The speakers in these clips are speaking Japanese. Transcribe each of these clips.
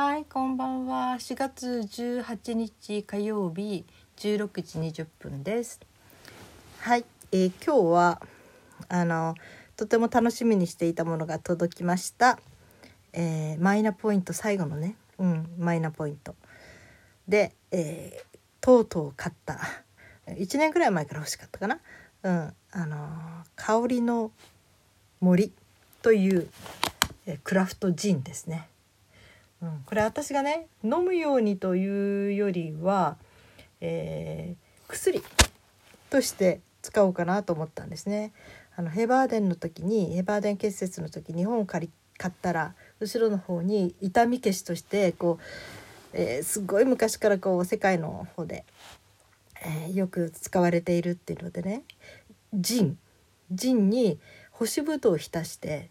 はい、こんばんは。4月18日火曜日16時20分です。はい、えー今日はあのとても楽しみにしていたものが届きました。えーマイナポイント最後のね、うん、マイナポイントで、えーとうとう買った1年ぐらい前から欲しかったかな。うん、あの香りの森という、えクラフトジンですね。うん、これ私がね飲むようにというよりは、えー薬として使おうかなと思ったんですね。あのヘバーデンの時にヘバーデン結節の時日本を借り買ったら後ろの方に痛み消しとしてこう、えーすごい昔からこう世界の方で、えーよく使われているっていうのでねジンジンに干しぶどうを浸して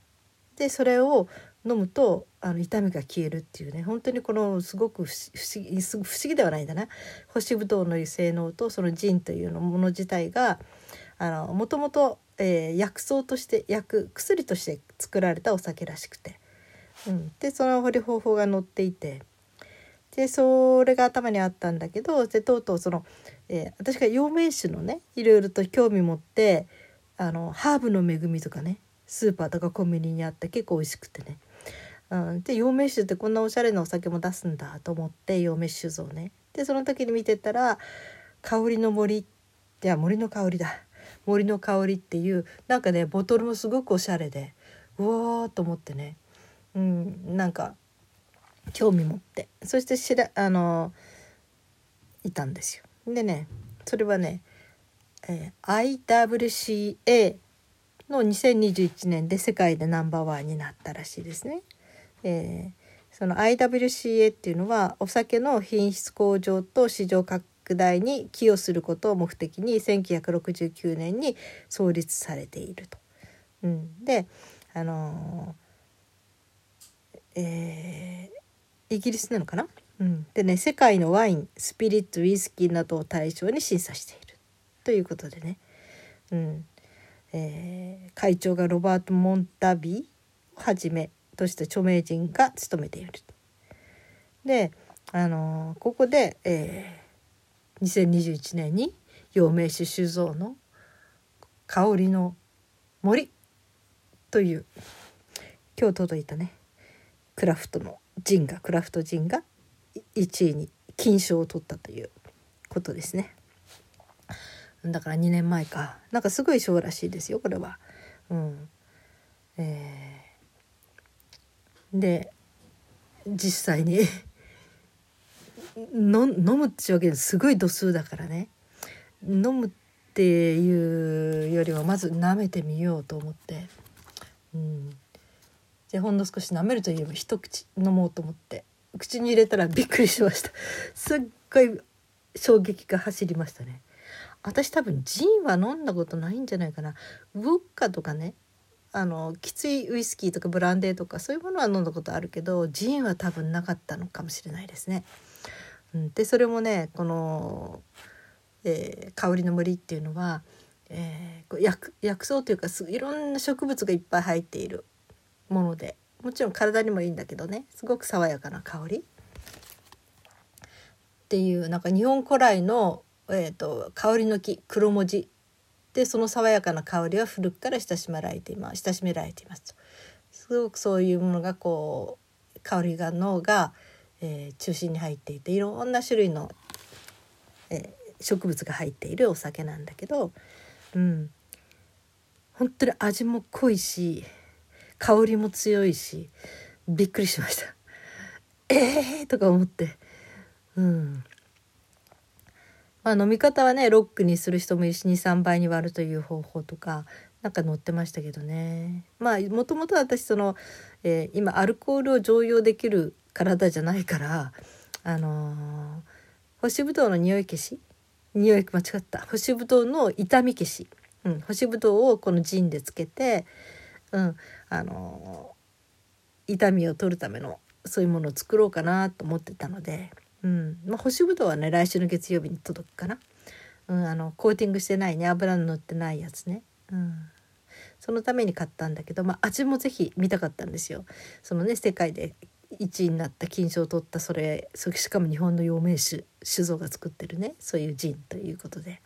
でそれを飲むとあの痛みが消えるっていうね。本当にこのすごく不思議不思議ではないんだな。干しぶどうの性能とそのジンというのもの自体がもともと、薬草として薬薬として作られたお酒らしくて、うん、でその方法が載っていてでそれが頭にあったんだけどでとうとうその、えー私が陽明酒のねいろいろと興味持ってあのハーブの恵みとかねスーパーとかコンビニにあって結構美味しくてねうん、で陽明酒ってこんなおしゃれなお酒も出すんだと思って陽明酒造ね。でその時に見てたら「香りの森」いや森の香りだ。森の香りっていうなんかねボトルもすごくおしゃれでうわーと思ってね。うん。なんか興味持って。そしてしらあのいたんですよ。でねそれはね、えー IWCA の2021年で世界でナンバーワンになったらしいですね。えーその IWCA っていうのはお酒の品質向上と市場拡大に寄与することを目的に1969年に創立されていると。うん、であのーえーイギリスなのかな、うん、でね世界のワインスピリッツウイスキーなどを対象に審査しているということでね、うん。えー会長がロバート・モンタビーをはじめとした著名人が務めている。で、あのーここで、えー2021年に陽明酒酒造の香りの森という今日届いたねクラフトのジンがクラフトジンが1位に金賞を取ったということですね。だから2年前かなんかすごい賞らしいですよこれは。うんえーで実際に の飲むっていうわけですごい度数だからね。飲むっていうよりはまず舐めてみようと思って、うん、でほんの少し舐めるといえば一口飲もうと思って。口に入れたらびっくりしました。すっごい衝撃が走りましたね。私多分ジンは飲んだことないんじゃないかな。ウォッカとかねあのきついウイスキーとかブランデーとかそういうものは飲んだことあるけどジーンは多分なかったのかもしれないですね。うん、でそれもねこの、えー香りの森っていうのは、えー薬薬草というかいろんな植物がいっぱい入っているものでもちろん体にもいいんだけどねすごく爽やかな香りっていうなんか日本古来の、えー、と香りの木黒文字でその爽やかな香りは古くから親しめられています。親しめられていますすごくそういうものがこう香りが脳が、えー中心に入っていていろんな種類の、えー植物が入っているお酒なんだけど、うん、本当に味も濃いし香りも強いしびっくりしました。えーとか思って、うん、まあ飲み方はねロックにする人もいるし23倍に割るという方法とかなんか載ってましたけどね。まあもともと私その、えー今アルコールを常用できる体じゃないからあのー干しぶどうの匂い消し？匂い間違った。干しぶどうの痛み消し、うん、干しぶどうをこのジンでつけて、うん、あのー痛みを取るためのそういうものを作ろうかなと思ってたので、うん。まあ、干しぶどうはね来週の月曜日に届くかな、うん、あのコーティングしてないね。油の塗ってないやつね、うん、そのために買ったんだけど、まあ、味もぜひ見たかったんですよ。そのね世界で1位になった金賞を取ったそれそしかも日本の陽明酒酒造が作ってるね。そういうジンということで。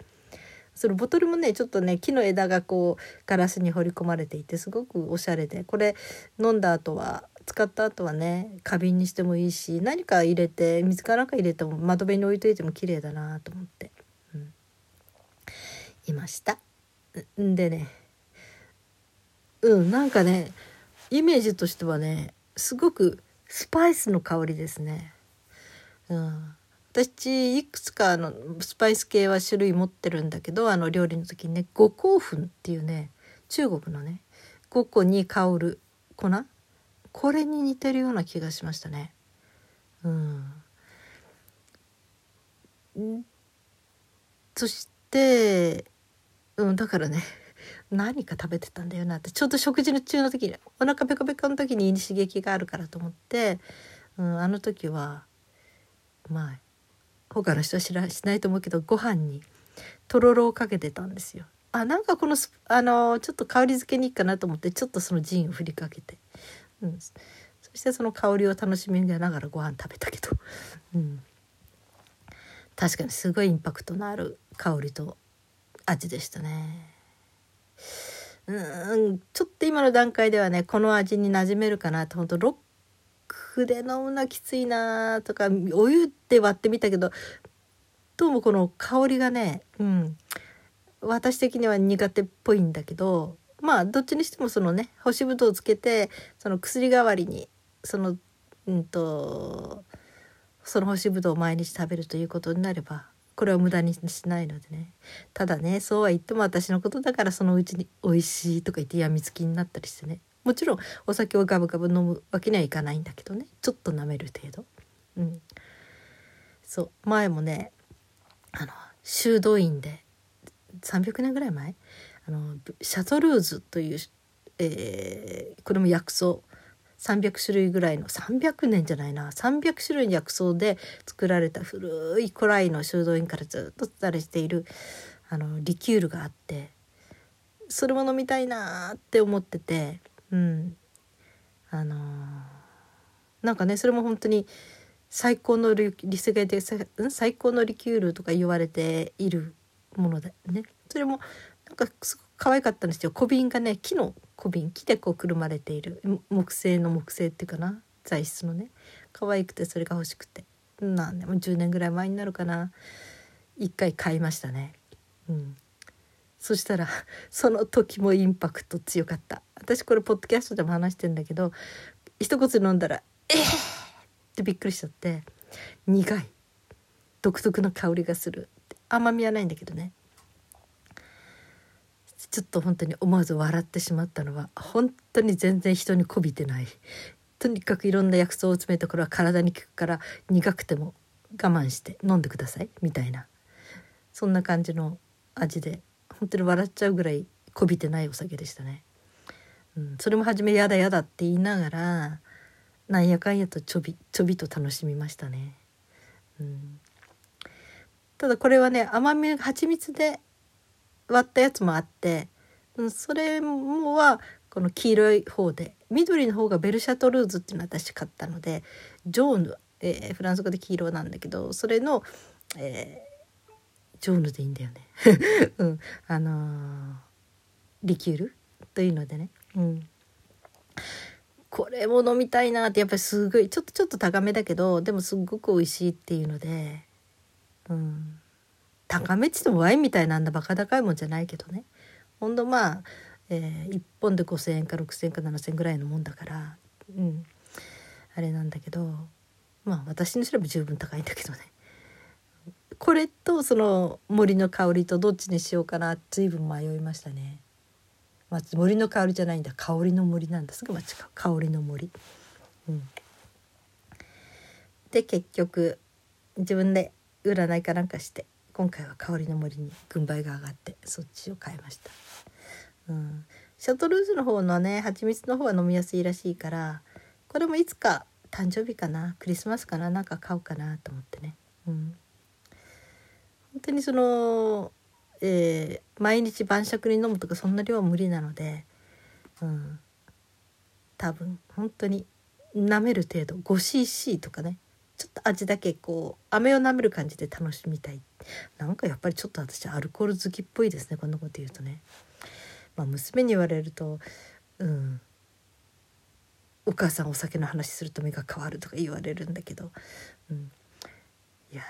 そのボトルもねちょっとね木の枝がこうガラスに彫り込まれていてすごくおしゃれで。これ飲んだ後は使った後はね花瓶にしてもいいし何か入れて水かなんか入れても窓辺に置いといても綺麗だなと思って、うん、いました。んでねうんなんかねイメージとしてはねすごくスパイスの香りですね。うん、私いくつかのスパイス系は種類持ってるんだけどあの料理の時にね五香粉っていうね中国のね五香に香る粉これに似てるような気がしましたね。うん、そしてうんだからね 何か食べてたんだよなってちょうど食事の中の時にお腹ペコペコの時に刺激があるからと思って、うん、あの時はまあ他の人は知らしないと思うけどご飯にとろろをかけてたんですよ。あなんかこのあのちょっと香り付けにいいかなと思ってちょっとそのジンを振りかけて、うん、そしてその香りを楽しみながらご飯食べたけど、うん、確かにすごいインパクトのある香りと味でしたね。うん。ちょっと今の段階ではねこの味に馴染めるかなと。本当ロックで飲むのはきついなとかお湯で割ってみたけどどうもこの香りがね、うん、私的には苦手っぽいんだけどまあどっちにしてもそのね干しぶどうをつけてその薬代わりにそのうんとその干しぶどうを毎日食べるということになればこれは無駄にしないのでね。ただねそうは言っても私のことだからそのうちに美味しいとか言ってやみつきになったりしてね。もちろんお酒をガブガブ飲むわけにはいかないんだけどね。ちょっと舐める程度。うん。そう。前もねあの修道院で300年ぐらい前あのシャトルーズという、えー、これも薬草。300種類ぐらいの300年じゃないな。300種類の薬草で作られた古い古来の修道院からずっと伝われているあのリキュールがあってそれも飲みたいなって思っててうん。あのー、なんかねそれも本当に最高のリリスゲで最高のリキュールとか言われているものでね。それもなんかすごく可愛かったんですよ。小瓶がね木の小瓶木でこうくるまれている。木製の木製っていうかな。材質のね。可愛くてそれが欲しくて。何年も10年ぐらい前になるかな。一回買いましたね。うん、そしたら その時もインパクト強かった。私これポッドキャストでも話してんだけど一口飲んだら「えー!」ってびっくりしちゃって。苦い。独特の香りがする。甘みはないんだけどねちょっと本当に思わず笑ってしまったのは本当に全然人にこびてないとにかくいろんな薬草を詰めたこれは体に効くから苦くても我慢して飲んでくださいみたいなそんな感じの味で本当に笑っちゃうぐらいこびてないお酒でしたね。うん、それも初め「やだやだ」って言いながらなんやかんやとちょびちょびと楽しみましたね。うん、ただこれはね甘み蜂蜜で割ったやつもあって、それもはこの黄色い方で緑の方がベルシャトルーズっていうのを私買ったのでジョーヌ、えー、フランス語で黄色なんだけどそれの、えー、ジョーヌでいいんだよね、うん、あのー、リキュールというのでね、うん、これも飲みたいなってやっぱりすごいちょっとちょっと高めだけどでもすっごく美味しいっていうので、うん、高めっつってもワインみたいなんだバカ高いもんじゃないけどね。ほんとまあ、えー、1本で5,000円か6,000円か7,000円ぐらいのもんだからうん。あれなんだけどまあ私にすれば十分高いんだけどね。これとその森の香りとどっちにしようかな随分迷いましたね。まあ、森の香りじゃないんだ。香りの森なんだ。すぐ間違う。香りの森。うん、で結局自分で占いかなんかして今回は香りの森に軍配が上がってそっちを変えました、うん、シャトルーズの方のね蜂蜜の方は飲みやすいらしいからこれもいつか誕生日かなクリスマスかななんか買おうかなと思ってね、うん、本当にその、えー、毎日晩酌に飲むとかそんな量は無理なので、うん、多分本当に舐める程度 5cc とかねちょっと味だけこう飴を舐める感じで楽しみたい。なんかやっぱりちょっと私アルコール好きっぽいですね。こんなこと言うとね。まあ、娘に言われるとうんお母さんお酒の話すると目が変わるとか言われるんだけど、うん、いや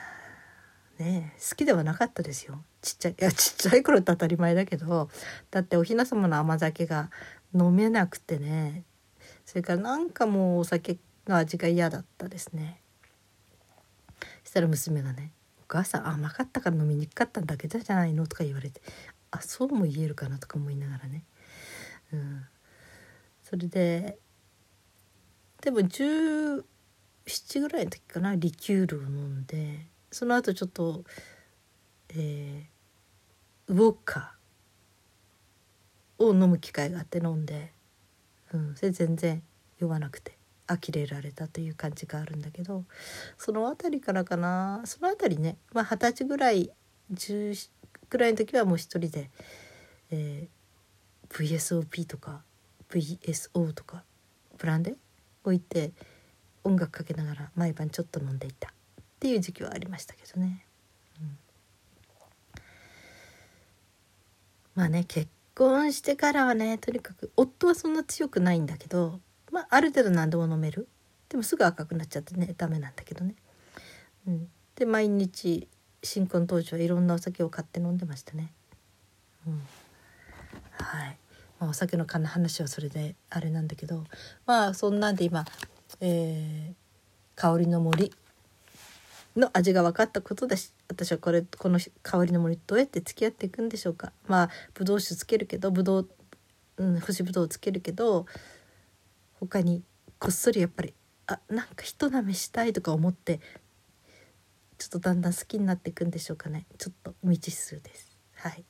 ね好きではなかったですよ。ちっちゃいいやちっちゃい頃って当たり前だけど。だってお雛様の甘酒が飲めなくてね。それからなんかもうお酒の味が嫌だったですね。したら娘がね「お母さん甘かったから飲みにくかっただけじゃないの?」とか言われてあそうも言えるかな？とか思いながらね、うん、それででも17ぐらいの時かなリキュールを飲んでその後ちょっとえー、ウォッカを飲む機会があって飲んで、うん、それ全然酔わなくて。呆れられたという感じがあるんだけどその辺りからかな。その辺りねまあ二十歳ぐらい10ぐらいの時はもう一人で、えー、VSOP とか VSO とかブランデ置いて音楽かけながら毎晩ちょっと飲んでいた。っていう時期はありましたけどね。うん、まあね結婚してからはねとにかく夫はそんな強くないんだけど、まあ、ある程度何でも飲める。でもすぐ赤くなっちゃってねダメなんだけどね。うん、で毎日新婚当時はいろんなお酒を買って飲んでましたね。うん、はい、まあ、お酒の話はそれであれなんだけど。まあそんなんで今、えー、香りの森の味が分かったことだし私はこれこの香りの森どうやって付き合っていくんでしょうか。まあブドウ酒つけるけどブドウ、うん、干しぶどうつけるけど他にこっそりやっぱりあなんかひとなめしたいとか思ってちょっとだんだん好きになっていくんでしょうかね。ちょっと未知数です。はい。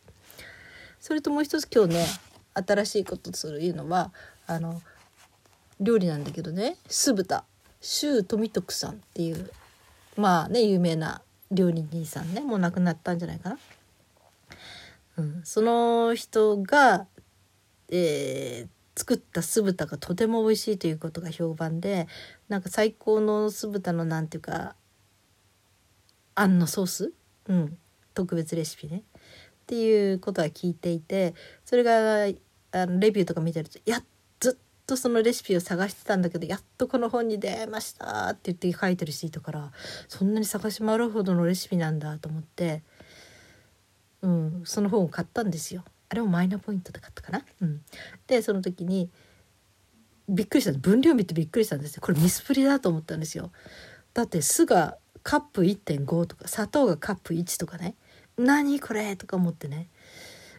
それともう一つ今日ね新しいことするいうのはあの料理なんだけどね。酢豚。周富徳さんっていうまあね有名な料理人さんね。もう亡くなったんじゃないかな。うん、その人が、えー、作った酢豚がとても美味しいということが評判でなんか最高の酢豚のなんていうかあんのソース、うん、特別レシピね。っていうことは聞いていてそれがあのレビューとか見てるとやっずっとそのレシピを探してたんだけどやっとこの本に出ました！って言って書いてるシートからそんなに探し回るほどのレシピなんだと思って、うん、その本を買ったんですよ。あれもマイナポイントで買ったかな？うん、でその時にびっくりした。分量見てびっくりしたんですよ。これミスプリだと思ったんですよ。だって酢がカップ1.5とか砂糖がカップ1とかね。何これとか思ってね、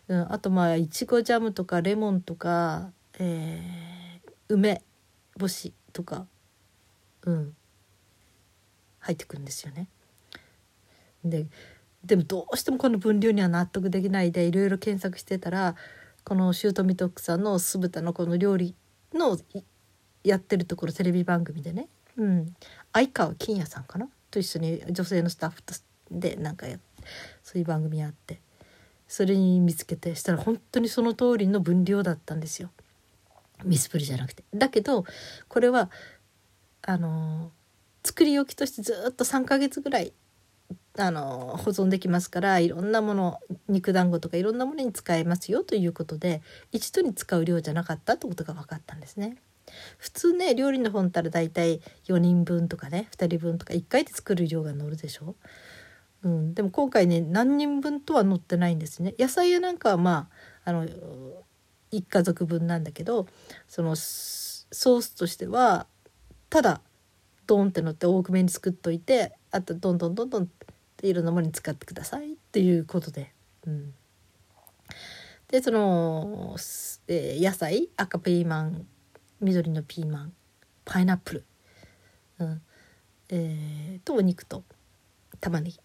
うん、あとまあいちごジャムとかレモンとか、えー、梅干しとかうん。入ってくるんですよね。ででもどうしてもこの分量には納得できないでいろいろ検索してたらこのシュートミトックさんの酢豚のこの料理のやってるところテレビ番組でね、うん、相川金也さんかな？と一緒に女性のスタッフとでなんかそういう番組あって。それに見つけてしたら本当にその通りの分量だったんですよ。ミスプリじゃなくて。だけどこれはあの作り置きとしてずっと3ヶ月ぐらいあの保存できますからいろんなもの肉団子とかいろんなものに使えますよということで一度に使う量じゃなかったってことが分かったんですね。普通ね料理の本ったら大体4人分とかね2人分とか1回で作る量が載るでしょ。うん、でも今回ね何人分とは載ってないんですね。野菜やなんかはまああの1家族分なんだけどそのソースとしてはただドンって乗って多めに作っといてあとどんどんどんどんいろんなものに使ってくださいっていうことで。うん。でその、えー、野菜赤ピーマン緑のピーマンパイナップル、うん。えー、とお肉と玉ねぎ、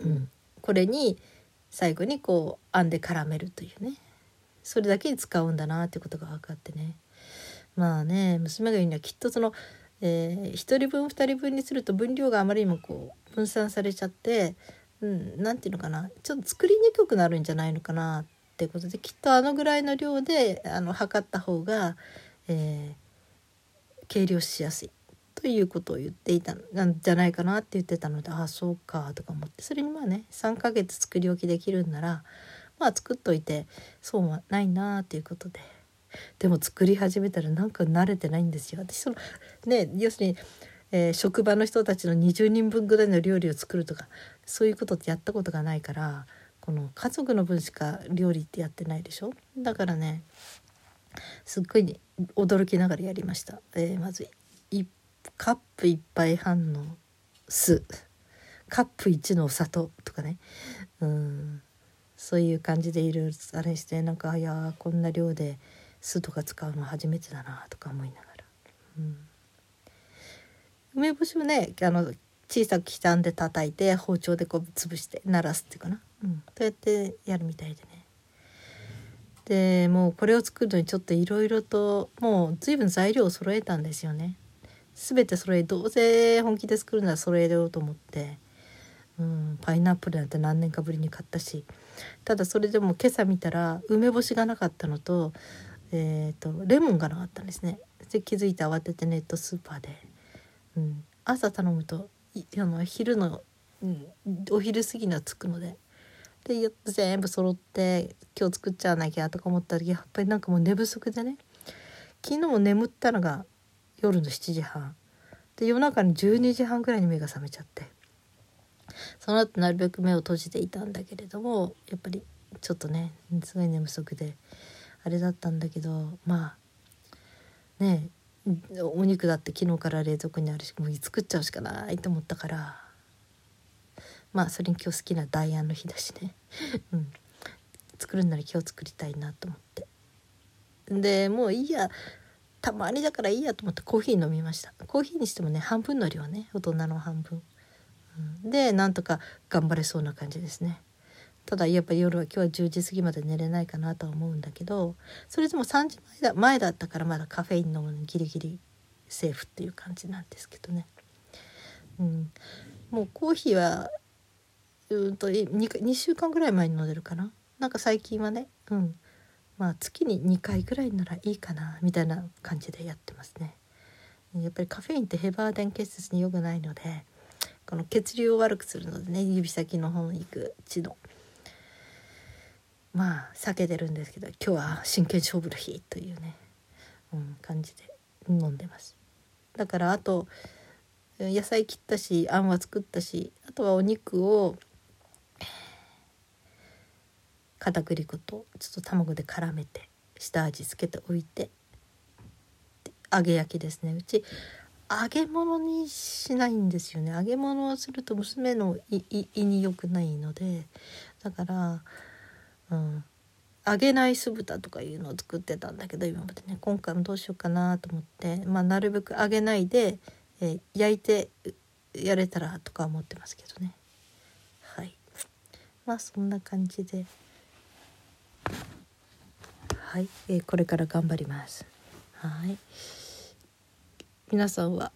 うん、これに最後にこうあんで絡めるというね。それだけに使うんだなっていうことが分かってね。まあね娘が言うにはきっとその、えー、1人分2人分にすると分量があまりにもこう分散されちゃって、うん、て言うのかな。ちょっと作りにくくなるんじゃないのかなってことできっとあのぐらいの量であの測った方がえー、計量しやすいということを言っていたなんじゃないかなって言ってたのでああそうかとか思って。それにまあね3ヶ月作り置きできるんならまあ作っといてそうはないなっていうことで。でも作り始めたらなんか慣れてないんですよ。私そのね要するに、えー、職場の人たちの20人分ぐらいの料理を作るとかそういうことってやったことがないからこの家族の分しか料理ってやってないでしょ？だからねすっごい、驚きながらやりました、えー、まずカップ1杯半の酢。カップ1のお砂糖とかね。うん。そういう感じでいろいろあれしてなんかいやこんな量で酢とか使うの初めてだなとか思いながら、うん、梅干しをねあの小さく刻んで叩いて包丁でこう潰して鳴らすっていうかな、うん、そうやってやるみたいでね。でもうこれを作るのにちょっといろいろともう随分材料を揃えたんですよね。全てそれどうせ本気で作るならそれようと思って、うん、パイナップルなんて何年かぶりに買ったし。ただそれでも今朝見たら梅干しがなかったのと,、えーと、レモンがなかったんですね。で気づいて慌ててネットスーパーで、うん、朝頼むとあの昼の、うん、お昼過ぎには着くので。で全部揃って今日作っちゃわなきゃとか思った時やっぱりなんかもう寝不足でね。昨日も眠ったのが夜の7時半。で夜中に12時半ぐらいに目が覚めちゃって。その後なるべく目を閉じていたんだけれどもやっぱりちょっとねすごい寝不足であれだったんだけどまあねお肉だって昨日から冷蔵庫にあるしもう作っちゃうしかないと思ったから。まあそれに今日好きなダイアンの日だしね、うん、作るんなら今日作りたいなと思って。でもういいや。たまにだからいいやと思ってコーヒー飲みました。コーヒーにしてもね半分の量ね。大人の半分、うん、でなんとか頑張れそうな感じですね。ただやっぱ夜は今日は10時過ぎまで寝れないかなとは思うんだけどそれでも3時前だ前だったからまだカフェイン飲むのギリギリセーフっていう感じなんですけどね、うん、もうコーヒーはうんと 2, 2週間ぐらい前に飲んでるかな？なんか最近はねうん。まあ月に2回ぐらいならいいかなみたいな感じでやってますね。やっぱりカフェインってヘバーデン結節に良くないのでこの血流を悪くするのでね指先の方に行く血のまあ避けてるんですけど今日は真剣勝負の日というね、うん、感じで飲んでます。だからあと野菜切ったしあんは作ったしあとはお肉を片栗粉とちょっと卵で絡めて下味つけておいて揚げ焼きですね。うち揚げ物にしないんですよね。揚げ物をすると娘の胃に良くないのでだから、うん、揚げない酢豚とかいうのを作ってたんだけど今までね。今回もどうしようかなと思って、まあ、なるべく揚げないで、えー、焼いてやれたらとか思ってますけどね。はい。まあそんな感じで。はい、えー、これから頑張ります。はい。皆さんは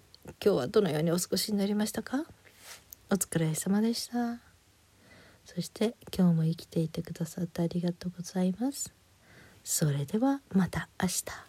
今日はどのようにお過ごしになりましたか？お疲れ様でした。そして今日も生きていてくださってありがとうございます。それではまた明日。